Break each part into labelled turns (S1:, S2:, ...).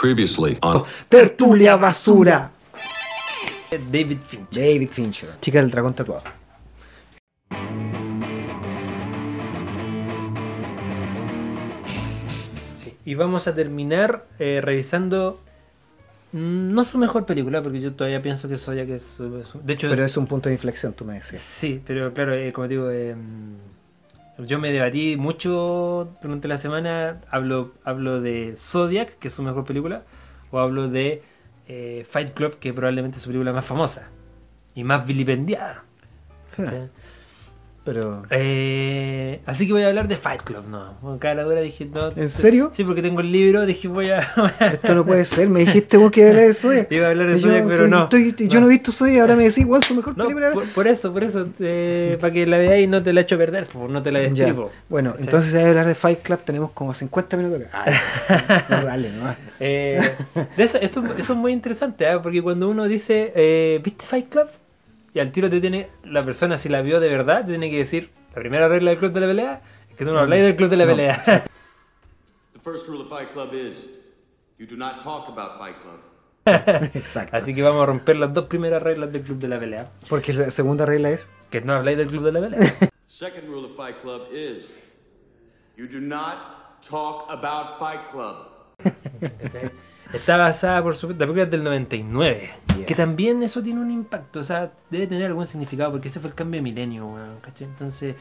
S1: Previously on
S2: Tertulia basura.
S3: David Fincher.
S2: David Fincher. Chica del dragón tatuado.
S3: Sí. Y vamos a terminar eh, revisando mm, no su mejor película, porque yo todavía pienso que Soya que es su, su- De hecho,
S2: Pero es un punto de inflexión, tú me decías.
S3: sí, pero claro, eh, como digo, eh, yo me debatí mucho durante la semana. Hablo, hablo de Zodiac, que es su mejor película, o hablo de eh, Fight Club, que probablemente es su película más famosa y más vilipendiada.
S2: Pero.
S3: Eh, así que voy a hablar de Fight Club, no. Con cara dura dije, no.
S2: ¿En serio?
S3: Sí, porque tengo el libro, dije, voy a.
S2: Esto no puede ser. Me dijiste vos que era de Soya.
S3: Iba a hablar de
S2: Y
S3: Zodiac, pero no.
S2: estoy- yo no he visto Soya y ahora me decís, ¿cuál es su mejor
S3: No,
S2: película?
S3: por, por eso, por eso, eh, para que la veáis no te la echo a perder, no te la
S2: Ya.
S3: destripo.
S2: Bueno, entonces hay que hablar de Fight Club tenemos como 50 minutos acá. Ah, no, dale, no.
S3: Eh, de eso, eso, eso es muy interesante, ¿ah? porque cuando uno dice, eh, ¿viste Fight Club? Y al tiro te tiene, la persona si la vio de verdad, te tiene que decir, la primera regla del club de la pelea es que tú no habláis del club de la
S2: No,
S3: pelea.
S4: The first rule of Fight Club is you do not talk about Fight Club.
S2: Exacto.
S3: Así que vamos a romper las dos primeras reglas del club de la pelea.
S2: Porque la segunda regla es.
S3: Que no habláis del club de la pelea.
S4: The second rule of Fight Club is you do not talk about Fight Club.
S3: Está basada, por supuesto, la película es del 99.
S2: Yeah.
S3: Que también eso tiene un impacto, o sea, debe tener algún significado, porque ese fue el cambio de milenio, weón, ¿cachai? Entonces,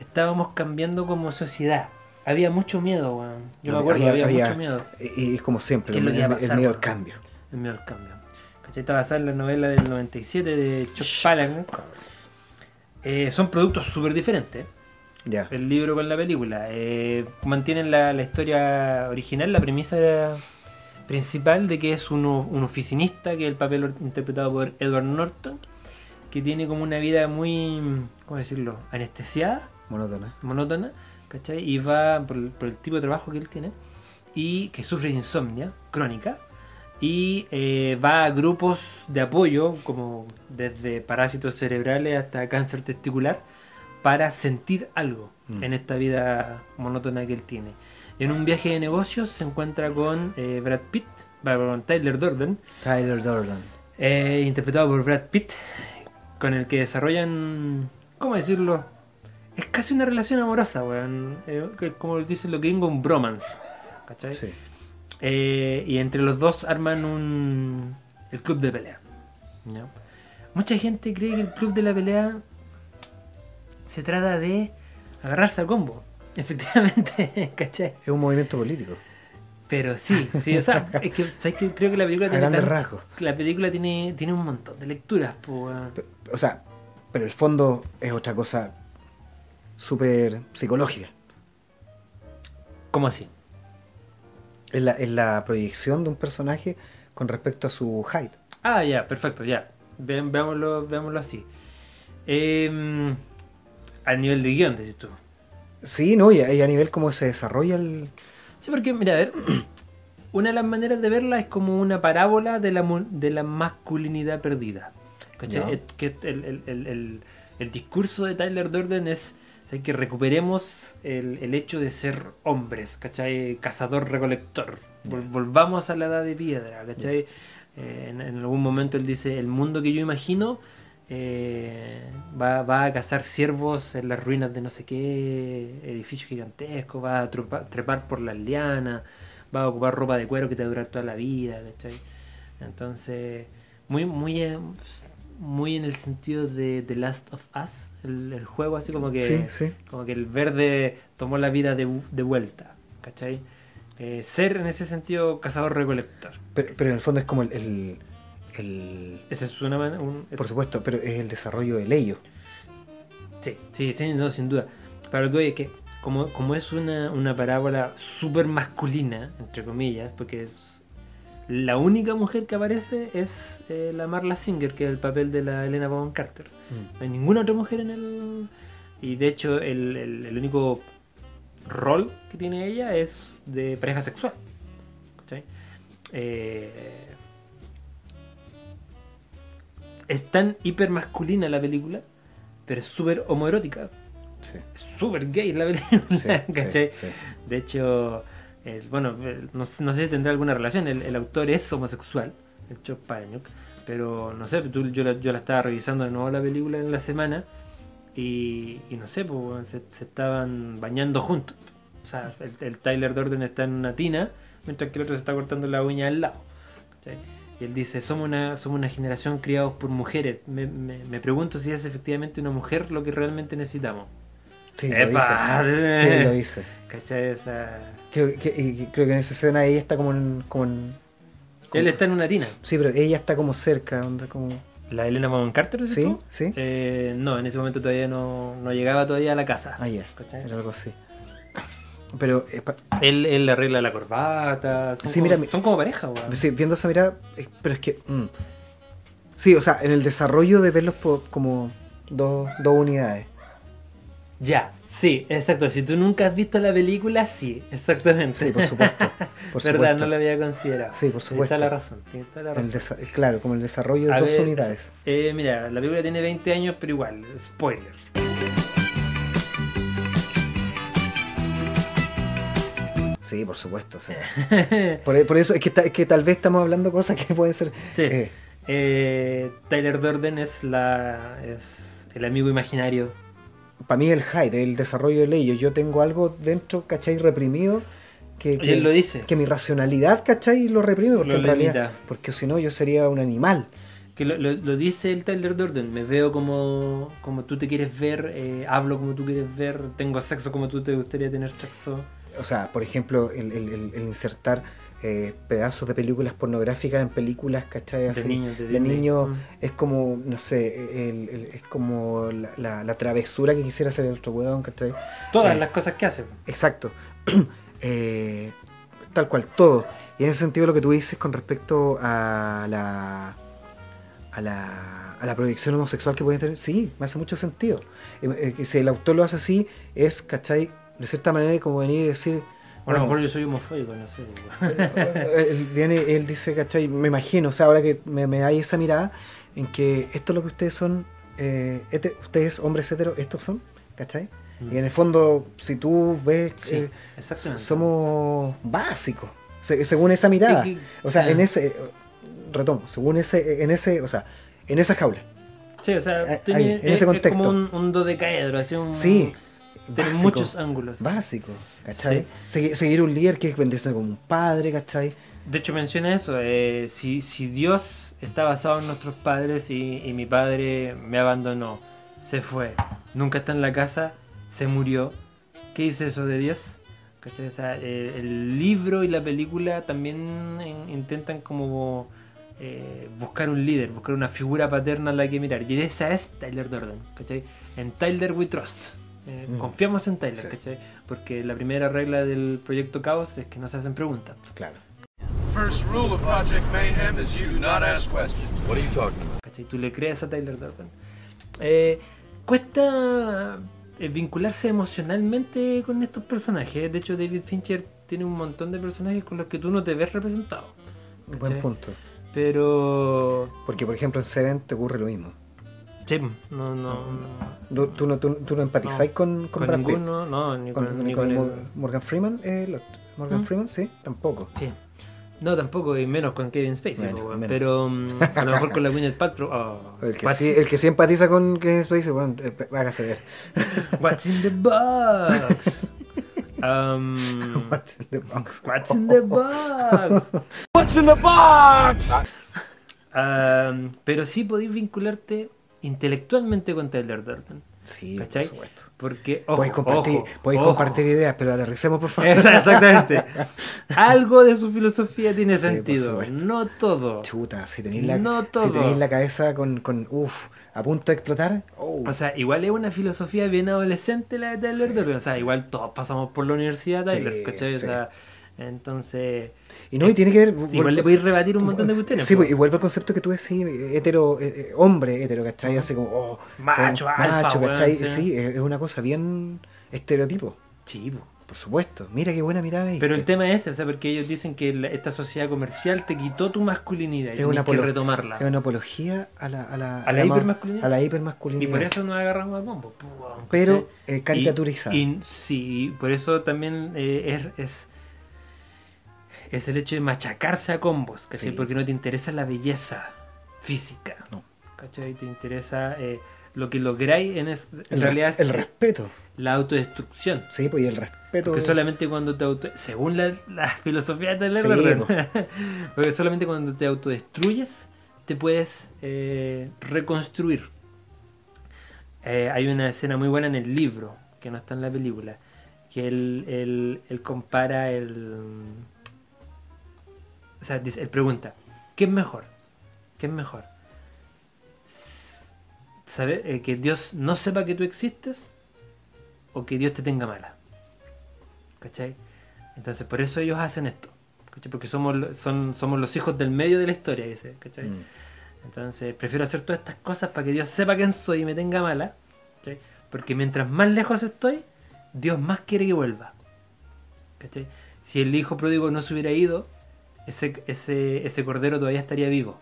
S3: estábamos cambiando como sociedad. Había mucho miedo, weón. Yo me acuerdo, había, mucho miedo.
S2: Y, y es como siempre,
S3: ¿Qué es
S2: el,
S3: que
S2: miedo al cambio.
S3: El miedo al cambio. ¿Cachai? Está basada en la novela del 97 de Chuck Palahniuk. Eh, son productos súper diferentes. El libro con la película. Eh, mantienen la, la historia original, la premisa era principal de que es un, oficinista, que es el papel interpretado por Edward Norton, que tiene como una vida muy, ¿cómo decirlo?, anestesiada,
S2: Monótona.
S3: monótona, ¿cachai? Y va por el, por el tipo de trabajo que él tiene, y que sufre de insomnia crónica, y eh, va a grupos de apoyo, como desde parásitos cerebrales hasta cáncer testicular, para sentir algo
S2: Mm.
S3: en esta vida monótona que él tiene. En un viaje de negocios se encuentra con eh, Brad Pitt, con Tyler Durden,
S2: Tyler Durden.
S3: eh, interpretado por Brad Pitt, con el que desarrollan, ¿cómo decirlo? Es casi una relación amorosa, weón. Eh, como dicen los gringos, un bromance. ¿Cachai?
S2: Sí.
S3: Y entre los dos arman un el club de pelea. ¿ya? Mucha gente cree que el club de la pelea se trata de agarrarse al combo. Efectivamente, ¿cachai?
S2: Es un movimiento político.
S3: Pero sí, sí, o sea, es que, ¿sabes qué? creo que la película tiene
S2: grandes rasgos.
S3: la película tiene, tiene un montón de lecturas.
S2: Pe- O sea, pero el fondo es otra cosa súper psicológica.
S3: ¿Cómo así?
S2: Es la, es la proyección de un personaje con respecto a su height.
S3: Ah, ya, perfecto, ya. Ve- veámoslo, veámoslo así. Em, al nivel de guion, decís tú.
S2: Sí, ¿no? Y a, y a nivel cómo se desarrolla el...
S3: Sí, porque, mira, a ver, una de las maneras de verla es como una parábola de la, de la masculinidad perdida. ¿Cachai? Que el, el- el- el- discurso de Tyler Durden es o sea, que recuperemos el, el hecho de ser hombres, ¿cachai? Cazador-recolector. Vol- volvamos a la edad de piedra, ¿cachai? Eh, en, en algún momento él dice, el mundo que yo imagino eh, va, va a cazar ciervos en las ruinas de no sé qué edificio gigantesco, va a trepar por las lianas, va a ocupar ropa de cuero que te va a durar toda la vida, ¿cachai? Entonces, muy, muy, eh, muy en el sentido de The Last of Us, el, el juego así como que,
S2: Sí, sí.
S3: como que el verde tomó la vida de, de vuelta, ¿cachai? Eh, ser en ese sentido cazador-recolector.
S2: Pero, pero en el fondo es como el... el- el-
S3: Ese es una man- un- es-
S2: por supuesto, pero es el desarrollo del ello.
S3: Sí, sí, sí, no, sin duda. Pero lo que voy es que, como, como es una, una parábola súper masculina, entre comillas, porque es la única mujer que aparece es eh, la Marla Singer, que es el papel de la Elena Bonham Carter. No hay ninguna otra mujer en el. Y de hecho, el, el- el único rol que tiene ella es de pareja sexual. ¿cachai? Eh, es tan hiper masculina la película, pero es súper homoerótica.
S2: Sí.
S3: Es súper gay la película.
S2: Sí,
S3: ¿cachai?
S2: sí.
S3: De hecho, el- bueno, el- no, sé- no sé si tendrá alguna relación. El, el autor es homosexual, el Chop Palahniuk, pero no sé, tú- yo, la, yo la estaba revisando de nuevo la película en la semana y, y no sé, pues, se, se estaban bañando juntos. O sea, el, Tyler Durden está en una tina, mientras que el otro se está cortando la uña al lado. ¿cachai? Y él dice, somos una, somos una generación criados por mujeres. Me, me- me pregunto si es efectivamente una mujer lo que realmente necesitamos.
S2: Sí, lo
S3: ¡Epa!
S2: dice. Sí, lo dice.
S3: ¿Cachai? Esa...
S2: Creo que, y creo que en esa escena ella está como en, como en- como-
S3: Él está en una tina.
S2: Sí, pero ella está como cerca, onda como...
S3: ¿La Elena Bonham Carter
S2: Sí,
S3: tú?
S2: sí.
S3: Eh, no, en ese momento todavía no, no llegaba todavía a la casa.
S2: Ah,
S3: ¿Cachai?
S2: era algo así. Pero, eh,
S3: Él, él le arregla la corbata. Son,
S2: Sí,
S3: como,
S2: mira,
S3: son como pareja, weón.
S2: sí, viendo esa mirada, pero es que... mm. Sí, o sea, en el desarrollo de verlos como dos, dos unidades.
S3: Ya, sí, exacto. Si tú nunca has visto la película, sí, exactamente.
S2: Sí, por supuesto. Por
S3: Verdad,
S2: supuesto.
S3: no lo había considerado.
S2: Sí, por supuesto.
S3: Está la razón. toda la razón.
S2: claro, como el desarrollo de
S3: A
S2: dos
S3: ver,
S2: unidades.
S3: eh, mira, la película tiene 20 años, pero igual, spoiler.
S2: Sí, por supuesto. sea. por, por eso es que, ta- es que tal vez estamos hablando cosas que pueden ser...
S3: Sí.
S2: eh,
S3: Eh, Tyler Durden es la es el amigo imaginario.
S2: para mí el Hyde, el desarrollo de ellos. Yo tengo algo dentro, ¿cachai? Reprimido. Que,
S3: Y
S2: que-
S3: él lo dice.
S2: que mi racionalidad, ¿cachai? Lo reprime, porque
S3: Lo
S2: en realidad,
S3: limita.
S2: porque si no yo sería un animal.
S3: Que lo, lo- lo dice el Tyler Durden. Me veo como, como tú te quieres ver, eh, hablo como tú quieres ver, tengo sexo como tú te gustaría tener sexo.
S2: O sea, por ejemplo, el, el- el- el insertar eh, pedazos de películas pornográficas en películas, ¿cachai?
S3: De niños, de
S2: de
S3: Disney.
S2: niño
S3: Mm.
S2: es como, no sé, el- el- es como la, la- la travesura que quisiera hacer el otro weón, ¿cachai?
S3: Todas
S2: Eh,
S3: las cosas que hace.
S2: Exacto. Eh, tal cual, todo. Y en ese sentido lo que tú dices con respecto a la a la, a la proyección homosexual que pueden tener, sí, me hace mucho sentido. Eh, si el autor lo hace así, es, ¿cachai? De cierta manera como venir y decir...
S3: Bueno, a lo mejor yo soy homofóbico, no sé.
S2: eh, él viene, él dice, ¿cachai? Me imagino, o sea, ahora que me, me da esa mirada en que esto es lo que ustedes son, eh, ustedes hombres heteros, estos son, ¿cachai? Y en el fondo, si tú ves,
S3: Sí,
S2: eh, somos básicos, se- según esa mirada.
S3: Que-
S2: O sea, en ese, retomo, según ese, en ese, o sea, en esa jaula.
S3: Sí, o sea,
S2: ahí,
S3: tiene-
S2: en ese
S3: es, es
S2: contexto.
S3: como un, un dodecaedro, así un...
S2: Sí,
S3: Tiene muchos ángulos.
S2: Básico, ¿cachai?
S3: Sí.
S2: Segui- seguir un líder que es venderse como un padre, ¿cachai?
S3: De hecho menciona eso, eh, si, si Dios está basado en nuestros padres y, y mi padre me abandonó, se fue, nunca está en la casa, se murió, ¿qué dice eso de Dios? O sea, eh, el libro y la película también en- intentan como eh, buscar un líder, buscar una figura paterna a la que mirar, y esa es Tyler Durden, ¿cachai? En Tyler we trust. Eh,
S2: Mm.
S3: Confiamos en Tyler,
S2: Sí.
S3: ¿cachai? Porque la primera regla del proyecto Caos es que no se hacen preguntas.
S2: Claro.
S1: First rule of Project Mayhem is you do not ask questions.
S5: What are you talking about?
S3: ¿Cachai? Tú le crees a Tyler Durden. Eh, cuesta eh, vincularse emocionalmente con estos personajes. De hecho, David Fincher tiene un montón de personajes con los que tú no te ves representado.
S2: Buen punto.
S3: Pero.
S2: Porque, por ejemplo, en Seven te ocurre lo mismo.
S3: Sí, no, no. no.
S2: Tú, tú no, tú, tú no empatizáis
S3: No.
S2: con, con,
S3: Con,
S2: Brad Pitt.
S3: ninguno, no, ni con,
S2: Con,
S3: ni
S2: con
S3: con el-
S2: Mor- Morgan Freeman, eh. Morgan
S3: ¿Mm?
S2: Freeman, sí, tampoco.
S3: Sí. No, tampoco, y menos con Kevin Spacey.
S2: Menos,
S3: weón.
S2: menos.
S3: Pero mm, a lo mejor con la Gwyneth Paltrow. oh,
S2: El que, sí, el que sí empatiza con Kevin Spacey, bueno, eh, hágase ver.
S3: what's in the box? Um,
S2: What's in the box?
S3: What's in the box?
S1: What's in the box?
S3: Um, pero sí podéis vincularte intelectualmente con Tyler Durden.
S2: Sí,
S3: ¿Cachai?
S2: por supuesto.
S3: Porque, ojo,
S2: podéis compartir,
S3: ojo,
S2: podéis
S3: ojo.
S2: compartir ideas, pero aterricemos, por favor.
S3: Exactamente. Algo de su filosofía tiene
S2: Sí,
S3: sentido. No todo.
S2: Chuta, si tenéis la,
S3: No
S2: si tenéis la cabeza con, con uff, a punto de explotar, oh,
S3: O sea, igual es una filosofía bien adolescente la de Tyler
S2: Sí,
S3: Durden. O sea,
S2: sí.
S3: igual todos pasamos por la universidad de Tyler, ¿cachai? O sea, entonces.
S2: y no, y tiene que ver.
S3: Igual le podéis rebatir un montón de cuestiones.
S2: Sí, pues, y vuelve al concepto que tú decís, hetero, eh, eh, hombre hetero, ¿cachai? Así como, oh,
S3: Macho,
S2: oh,
S3: alfa,
S2: macho,
S3: weón,
S2: ¿cachai?
S3: sí.
S2: Sí, es, una cosa bien estereotipo,
S3: Sí, po.
S2: por supuesto. Mira qué buena mirada.
S3: Pero el tema es ese, o sea, porque ellos dicen que la- esta sociedad comercial te quitó tu masculinidad y
S2: Es una
S3: que retomarla.
S2: Es una apología a la, a la,
S3: ¿A la
S2: ma-
S3: hipermasculinidad?
S2: A la
S3: Y
S2: hipermasculinidad.
S3: por eso nos agarramos a bombo.
S2: Pero eh, caricaturizada.
S3: Y, y sí, por eso también eh, es, es, es el hecho de machacarse a combos, ¿cachai?
S2: Sí.
S3: Porque no te interesa la belleza física,
S2: No.
S3: ¿cachai? Te interesa eh, lo que lográis en, es- en
S2: El,
S3: realidad
S2: res- el
S3: es
S2: respeto.
S3: la autodestrucción.
S2: Sí, pues y el respeto.
S3: Porque solamente cuando te auto... Según la, la filosofía de
S2: Sí,
S3: Taylor porque solamente cuando te autodestruyes te puedes eh, reconstruir. Eh, hay una escena muy buena en el libro, que no está en la película, que él, él- él compara el... O sea, dice- él pregunta, ¿qué es mejor? ¿Qué es mejor? ¿Sabe, eh, ¿Que Dios no sepa que tú existes o que Dios te tenga mala? ¿Cachai? Entonces, por eso ellos hacen esto. ¿cachai? Porque somos, son, somos los hijos del medio de la historia, dice. ¿cachai?
S2: Mm.
S3: Entonces, prefiero hacer todas estas cosas para que Dios sepa quién soy y me tenga mala. ¿cachai? Porque mientras más lejos estoy, Dios más quiere que vuelva. ¿cachai? Si el hijo pródigo no se hubiera ido, ese, ese, ese cordero todavía estaría vivo.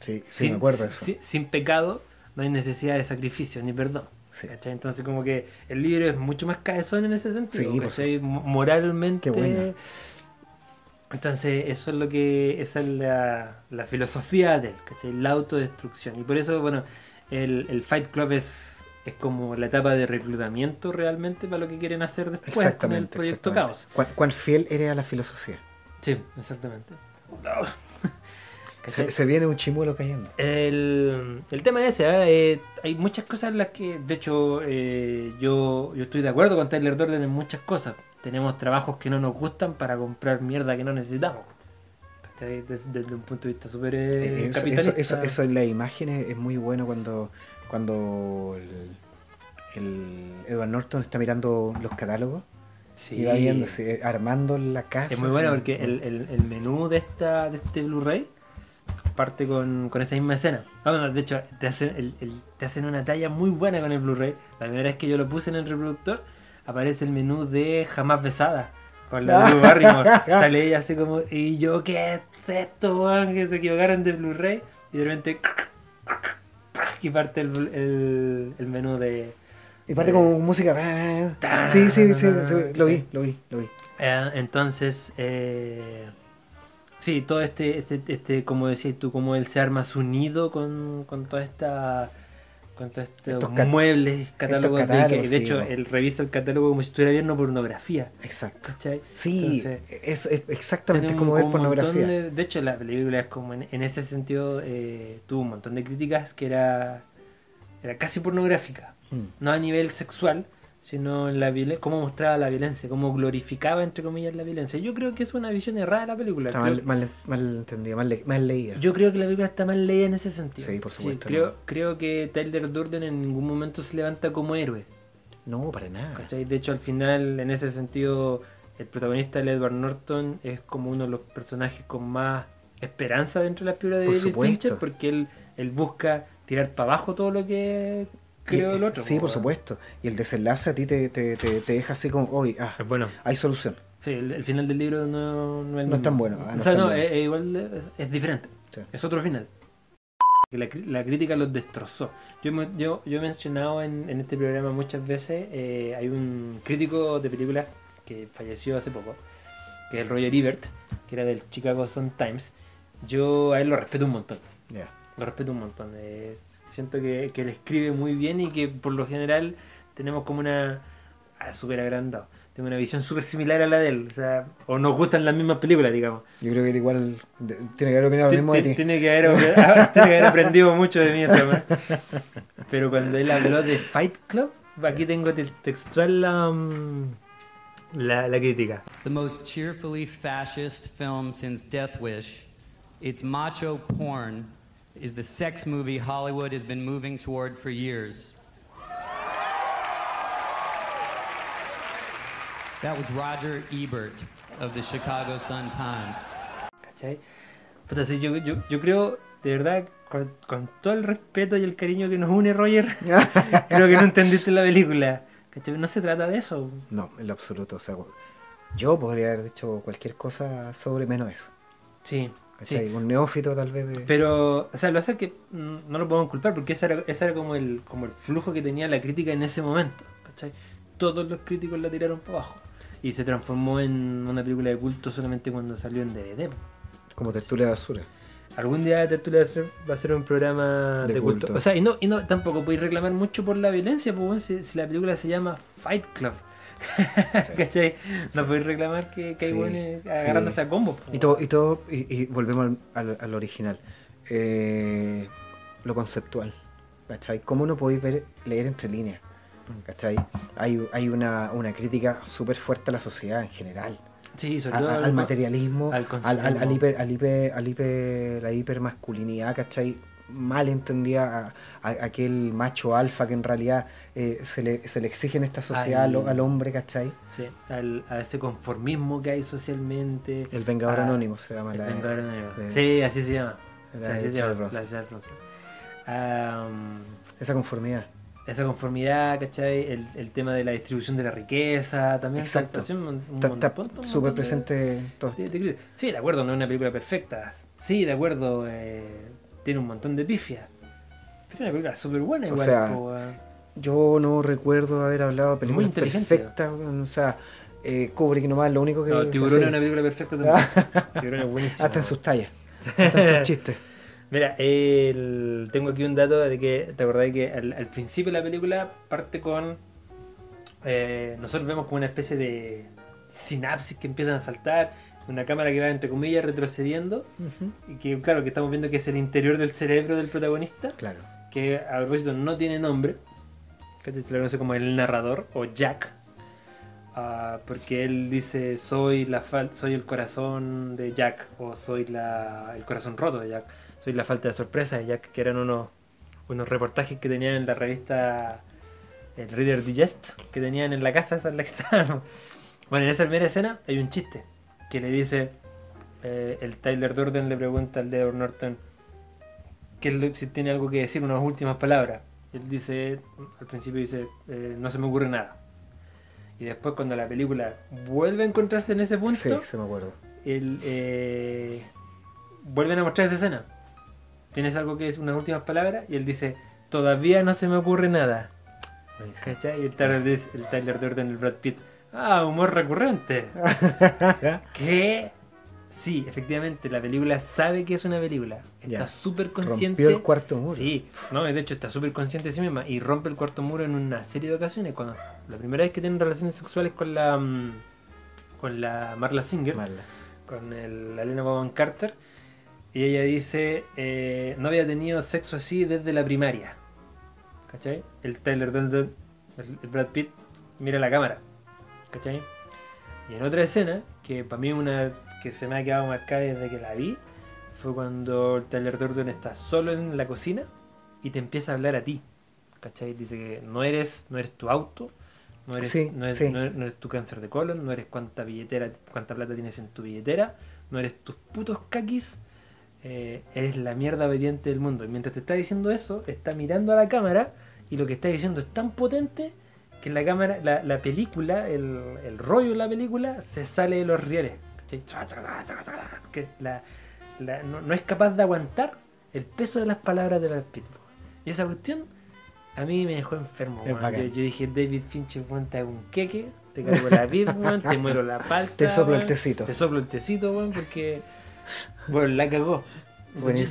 S2: Sí, sí, me acuerdo eso.
S3: sin- sin pecado no hay necesidad de sacrificio ni perdón.
S2: Sí.
S3: Entonces como que el libro es mucho más cabezón en ese sentido.
S2: Sí.
S3: Mo- Moralmente.
S2: Qué.
S3: Entonces eso es lo que. Esa es la, la filosofía de él, ¿cachai? La autodestrucción. Y por eso, bueno, el, el Fight Club es, es como la etapa de reclutamiento realmente para lo que quieren hacer después con el proyecto. Caos.
S2: ¿Cuán, cuán fiel eres a la filosofía?
S3: Sí, exactamente.
S2: Se, viene un chimuelo cayendo.
S3: El, el tema es ese, ¿eh? Eh, hay muchas cosas en las que, de hecho, eh, yo, yo estoy de acuerdo con Tyler Durden en muchas cosas. Tenemos trabajos que no nos gustan para comprar mierda que no necesitamos. ¿Cachai? Des- Desde, un punto de vista súper eh,
S2: eso, eso, eso, eso en las imágenes es muy bueno cuando, cuando el, el Edward Norton está mirando los catálogos
S3: Sí.
S2: y va viendo, sí, armando la casa.
S3: Es muy bueno porque el, el- el menú de esta de este Blu-ray parte con, con esa misma escena. Ah, bueno, de hecho, te hacen, el- el- te hacen una talla muy buena con el Blu-ray. La primera vez que yo lo puse en el reproductor, aparece el menú de Jamás Besada. Con la Drew Barrymore. Sale ella así como, ¿y yo qué es esto, weón? Que se equivocaron de Blu-ray. Y de repente, y parte el, el, el menú de...
S2: Y parte con música. Sí, sí, sí, sí, lo vi, lo vi, lo vi.
S3: Eh, entonces, eh, sí, todo este, este, este, como decías tú, como él se arma su nido con, con toda esta, con todos estos
S2: Estos
S3: muebles, catálogos, de-
S2: catálogos,
S3: de
S2: sí,
S3: hecho, él revisa el catálogo como si estuviera viendo pornografía,
S2: Exacto.
S3: ¿cachai?
S2: Sí,
S3: Entonces,
S2: es exactamente como ver pornografía.
S3: De, de hecho, la película es como en, en ese sentido eh, tuvo un montón de críticas que era, era casi pornográfica
S2: Mm.
S3: no a nivel sexual, sino en la violencia, cómo mostraba la violencia, cómo glorificaba, entre comillas, la violencia. Yo creo que es una visión errada de la película.
S2: Está mal, mal, mal entendida, mal, le- mal leída.
S3: yo creo que la película está mal leída en ese sentido.
S2: Sí, por supuesto,
S3: creo,
S2: no.
S3: creo que Tyler Durden en ningún momento se levanta como héroe.
S2: No, para nada.
S3: ¿cachai? De hecho, al final, en ese sentido, el protagonista, el Edward Norton, es como uno de los personajes con más esperanza dentro de las películas de
S2: Por
S3: David. Fincher, porque él, él busca tirar para abajo todo lo que creó
S2: Y-
S3: el otro.
S2: Sí,
S3: po,
S2: por supuesto. Y el desenlace a ti te, te, te, te deja así como, hoy, ah,
S3: Es bueno.
S2: hay solución.
S3: Sí, el, el final del libro no, no es, el
S2: No es tan bueno, ah, no
S3: o sea, no,
S2: bueno.
S3: es, es igual, es, es diferente.
S2: Sí.
S3: Es otro final. Que la, la crítica los destrozó. Yo, yo, yo he mencionado en, en este programa muchas veces, eh, hay un crítico de películas que falleció hace poco, que es el Roger Ebert, que era del Chicago Sun Times. Yo a él lo respeto un montón.
S2: Ya.
S3: Lo respeto un montón. eh, siento que, que él escribe muy bien y que por lo general tenemos como una... Ah, súper agrandado. Tengo una visión súper similar a la de él. O sea, o nos gustan las mismas películas, digamos.
S2: Yo creo que él igual de- tiene que haber opinado lo mismo de
S3: ti-
S2: ti.
S3: Tiene que, haber, tiene que haber aprendido mucho de mí ese hombre. Pero cuando él habló de Fight Club, aquí tengo te- textual la, mm, la, la crítica.
S5: The most cheerfully fascist film since Death Wish. It's macho porn is the sex movie Hollywood has been moving toward for years. That was Roger Ebert of the Chicago Sun-Times.
S3: ¿Cachai? Puta, sí, yo, yo, yo creo, de verdad, con, con todo el respeto y el cariño que nos une, Roger, creo que no entendiste la película. ¿Cachai? No se trata de eso.
S2: No, en lo absoluto. O sea, yo podría haber dicho cualquier cosa sobre menos eso.
S3: Sí,
S2: ¿cachai?
S3: sí.
S2: Un neófito tal vez de...
S3: Pero, o sea, lo hace que mm, no lo podemos culpar porque ese era, ese era como, el, como el flujo que tenía la crítica en ese momento. ¿cachai? Todos los críticos la tiraron para abajo. y se transformó en una película de culto solamente cuando salió en DVD.
S2: Como tertulia de basura.
S3: Algún día Tertulia ser, va a ser un programa
S2: De
S3: de, culto.
S2: culto.
S3: O sea, y no, y no tampoco podéis reclamar mucho por la violencia, pues si la película se llama Fight Club. ¿Cachai? No
S2: Sí.
S3: podéis reclamar que, que hay buenos agarrándose a combo. pues.
S2: Y todo, y todo, y, y volvemos al, al- al original. Eh, lo conceptual. ¿Cachai? ¿Cómo no podéis ver, leer entre líneas? ¿Cachai? Hay, hay una, una crítica súper fuerte a la sociedad en general.
S3: Sí, sobre todo
S2: a- al,
S3: al-
S2: materialismo,
S3: al
S2: al, al, hiper, al hiper, hiper, la hipermasculinidad, ¿cachai? Mal entendida a, a- aquel macho alfa que en realidad eh, se, le, se le exige en esta sociedad al, hombre, ¿cachai?
S3: Sí, al- a ese conformismo que hay socialmente.
S2: El Vengador
S3: a-
S2: Anónimo se llama
S3: El
S2: la
S3: Vengador Anónimo.
S2: de-
S3: Sí, así se llama.
S2: la
S3: Sí, así se llama. La. Am,
S2: esa conformidad.
S3: esa conformidad, ¿cachai? El, el tema de la distribución de la riqueza, también
S2: Exacto.
S3: está un, montón-
S2: súper
S3: de-
S2: presente en todo
S3: de-
S2: esto.
S3: de- Sí, de acuerdo, no es una película perfecta. Sí, de acuerdo, eh, tiene un montón de pifias. Pero es una película súper buena
S2: O
S3: igual.
S2: sea,
S3: po, weón.
S2: Yo no recuerdo haber hablado de películas
S3: inteligente.
S2: perfectas, o sea, eh, Kubrick nomás, lo único que...
S3: No, Tiburón es una película perfecta también. Tiburón es buenísimo.
S2: Hasta en sus tallas, hasta en sus chistes.
S3: Mira, el- tengo aquí un dato de que, ¿te acordás que al, al principio de la película parte con... eh, nosotros vemos como una especie de sinapsis que empiezan a saltar, una cámara que va entre comillas retrocediendo,
S2: Ujú.
S3: y que claro, que estamos viendo que es el interior del cerebro del protagonista,
S2: Claro.
S3: que a propósito no tiene nombre, ¿cachai? se le conoce como el narrador o Jack, ah, porque él dice soy la fal- soy el corazón de Jack o soy la, el corazón roto de Jack, soy la falta de sorpresa de Jack, que eran unos, unos reportajes que tenían en la revista el Reader Digest, que tenían en la casa, esa es la que estaban. Bueno, en esa primera escena hay un chiste que le dice eh, el Tyler Durden le pregunta al Edward Norton que si tiene algo que decir, unas últimas palabras. Él dice, al principio dice, eh, no se me ocurre nada. Y después cuando la película vuelve a encontrarse en ese punto,
S2: Sí, se me acuerdo.
S3: él, eh, vuelven a mostrar esa escena. ¿Tienes algo que decir, unas últimas palabras? Y él dice, todavía no se me ocurre nada. ¿Cachai? Y el Tyler, el Tyler Durden, el Brad Pitt, ah, humor recurrente. ¿Qué? Sí, efectivamente, la película sabe que es una película. Está súper consciente.
S2: Rompió el cuarto muro.
S3: Sí, no, de hecho está súper consciente de sí misma y rompe el cuarto muro en una serie de ocasiones. Cuando la primera vez que tienen relaciones sexuales con la mm, con la Marla Singer,
S2: Mala.
S3: con el, la Elena Bonham Carter, y ella dice eh, no había tenido sexo así desde la primaria. ¿Cachai? El Tyler Durden, el, el Brad Pitt, mira la cámara. ¿Cachai? Y en otra escena, que para mí una que se me ha quedado marcada desde que la vi, fue cuando el Tyler Durden está solo en la cocina y te empieza a hablar a ti. ¿Cachai? Dice que no eres, no eres tu auto, no eres,
S2: Sí,
S3: no eres,
S2: sí.
S3: no eres- no eres tu cáncer de colon, no eres cuánta billetera, cuánta plata tienes en tu billetera, no eres tus putos caquis, eh, eres la mierda obediente del mundo. Y mientras te está diciendo eso, está mirando a la cámara y lo que está diciendo es tan potente que la cámara, la, la película, el, el rollo de la película se sale de los rieles. Que la, la- no, no es capaz de aguantar el peso de las palabras de Brad Pitt. Y esa cuestión a mí me dejó enfermo. Yo, yo dije, David Fincher, hago un queque, te cargo la weón, te muero la palta.
S2: Te soplo el tecito.
S3: Te soplo el tecito, porque bueno, la cagó.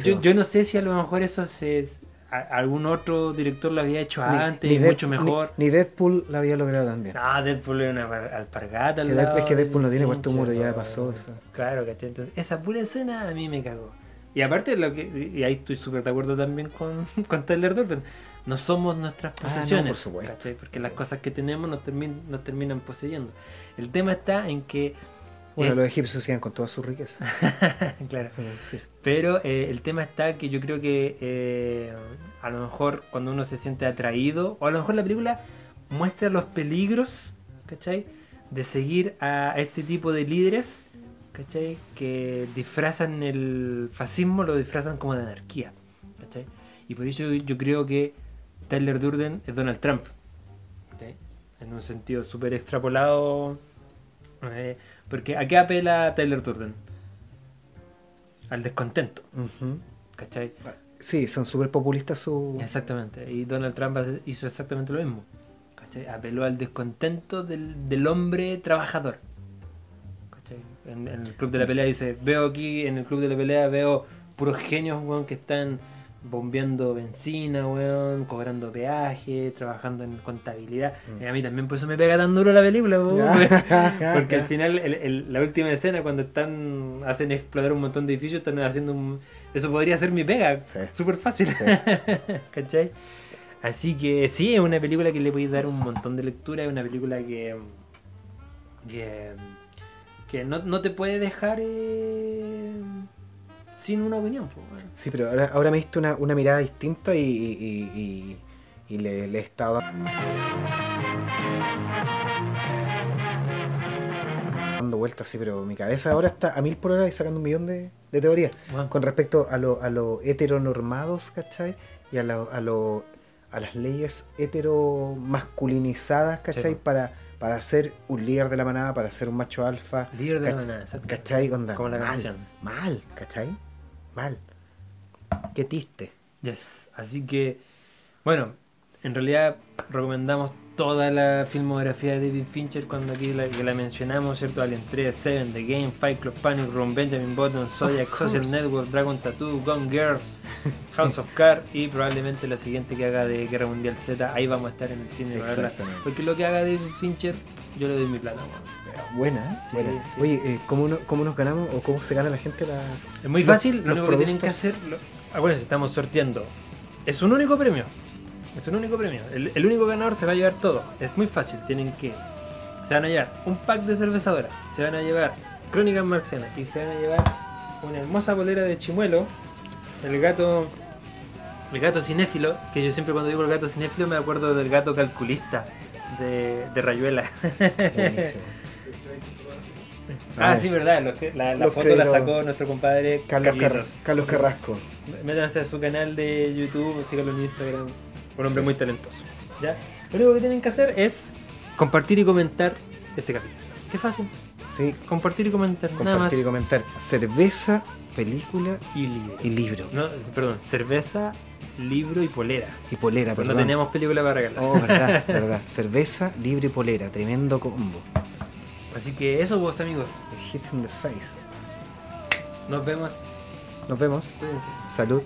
S3: Yo- yo no sé si a lo mejor eso se a- algún otro director lo había hecho antes y
S2: Dead-
S3: mucho mejor.
S2: Ni, ni Deadpool la había logrado también.
S3: No, Deadpool es una par- alpargata. al lado
S2: es que Deadpool no tiene cuarto muro, ya pasó eso.
S3: Claro, ¿cachai? Entonces, esa pura escena a mí me cagó. Y aparte, lo que, y ahí estoy súper de acuerdo también con, con Tyler Durden. No somos nuestras
S2: Ah, no,
S3: posesiones.
S2: por supuesto.
S3: ¿cachai? Porque las cosas que tenemos nos, termin- nos terminan poseyendo. El tema está en que.
S2: Bueno,
S3: es-
S2: los egipcios hacían con toda su riqueza.
S3: claro.
S2: Sí.
S3: Pero eh, el tema está que yo creo que eh, a lo mejor cuando uno se siente atraído, o a lo mejor la película muestra los peligros. De seguir a este tipo de líderes, ¿cachai? Que disfrazan el fascismo, lo disfrazan como de anarquía, ¿cachai? Y por eso yo, creo que Tyler Durden es Donald Trump. En un sentido súper extrapolado. eh, porque ¿a qué apela Tyler Durden? Al descontento. ¿cachai?
S2: Sí, son súper populistas su...
S3: Exactamente. Y Donald Trump hizo exactamente lo mismo. ¿cachai? ¿cachai? Apeló al descontento del, del hombre trabajador. ¿cachai? En, en el club de la pelea dice, veo aquí en el club de la pelea, veo puros genios, weón, que están bombeando benzina, weón, cobrando peaje, trabajando en contabilidad. Y a mí también por eso me pega tan duro la película, weón, porque al final el- el- la última escena cuando están hacen explotar un montón de edificios, están haciendo un... Eso podría ser mi pega,
S2: Sí.
S3: súper fácil. ¿Cachai? Así que sí, es una película que le podéis dar un montón de lectura, es una película que. que, que no, no te puede dejar eh, sin una opinión. po, weón.
S2: Sí, pero ahora, ahora me diste una, una mirada distinta y, y- y- y- y le, le he estado dando vueltas, sí, pero mi cabeza ahora está a mil por hora y sacando un millón de, de teorías
S3: Bueno.
S2: con respecto a lo, a lo heteronormados, ¿cachai? Y a, lo- a, lo- a las leyes heteromasculinizadas, ¿cachai?
S3: Sí.
S2: Para, para ser un líder de la manada, para ser un macho alfa.
S3: Líder de la manada, exacto.
S2: ¿Cachai? Onda,
S3: Como la
S2: mal,
S3: canción.
S2: Mal, ¿cachai? Mal. Qué triste.
S3: Yes. Así que, bueno, en realidad recomendamos toda la filmografía de David Fincher cuando aquí la, que la mencionamos, ¿cierto? Alien 3, Seven, The Game, Fight Club, Panic Room, Benjamin Button, Zodiac, Social. Network, Dragon Tattoo, Gone Girl, House of Cards y probablemente la siguiente que haga de Guerra Mundial Z, ahí vamos a estar en el cine.
S2: Exactamente.
S3: Porque lo que haga David Fincher, yo le doy mi plata. weón.
S2: Buena, ¿eh?
S3: Sí,
S2: buena.
S3: sí.
S2: Oye, eh, ¿cómo, no- ¿cómo nos ganamos o cómo se gana la gente la...
S3: Es muy fácil, lo único que tienen que
S2: productos.
S3: hacer. Lo, acuérdense, estamos sorteando. Es un único premio. Es un único premio. El, el único ganador se va a llevar todo. Es muy fácil. Tienen que. Se van a llevar un pack de cervezadora. Se van a llevar Crónicas Marcianas. Y se van a llevar una hermosa bolera de chimuelo. El gato. El gato cinéfilo. Que yo siempre cuando digo el gato cinéfilo me acuerdo del gato calculista. De, de Rayuela.
S2: Buenísimo.
S3: ah,
S2: Ay.
S3: sí, verdad. que- la foto la sacó nuestro compadre
S2: Carlos, Car-. Carlos Carrasco.
S3: Métanse a su canal de YouTube, síganlo en Instagram. Un hombre
S2: Sí.
S3: muy talentoso. ¿ya? Lo único que tienen que hacer es compartir y comentar este capítulo. Qué fácil.
S2: Sí,
S3: Compartir y comentar. nada más.
S2: compartir y comentar. Cerveza, película
S3: Y libro.
S2: y libro.
S3: No, perdón, cerveza, libro y polera.
S2: Y polera,
S3: Pues
S2: perdón.
S3: no teníamos película para regalar.
S2: Oh, verdad, verdad. Cerveza, libro y polera. Tremendo combo.
S3: Así que eso, vos amigos.
S2: Hits in the face.
S3: Nos vemos.
S2: Nos vemos.
S3: Cuídense.
S2: Salud.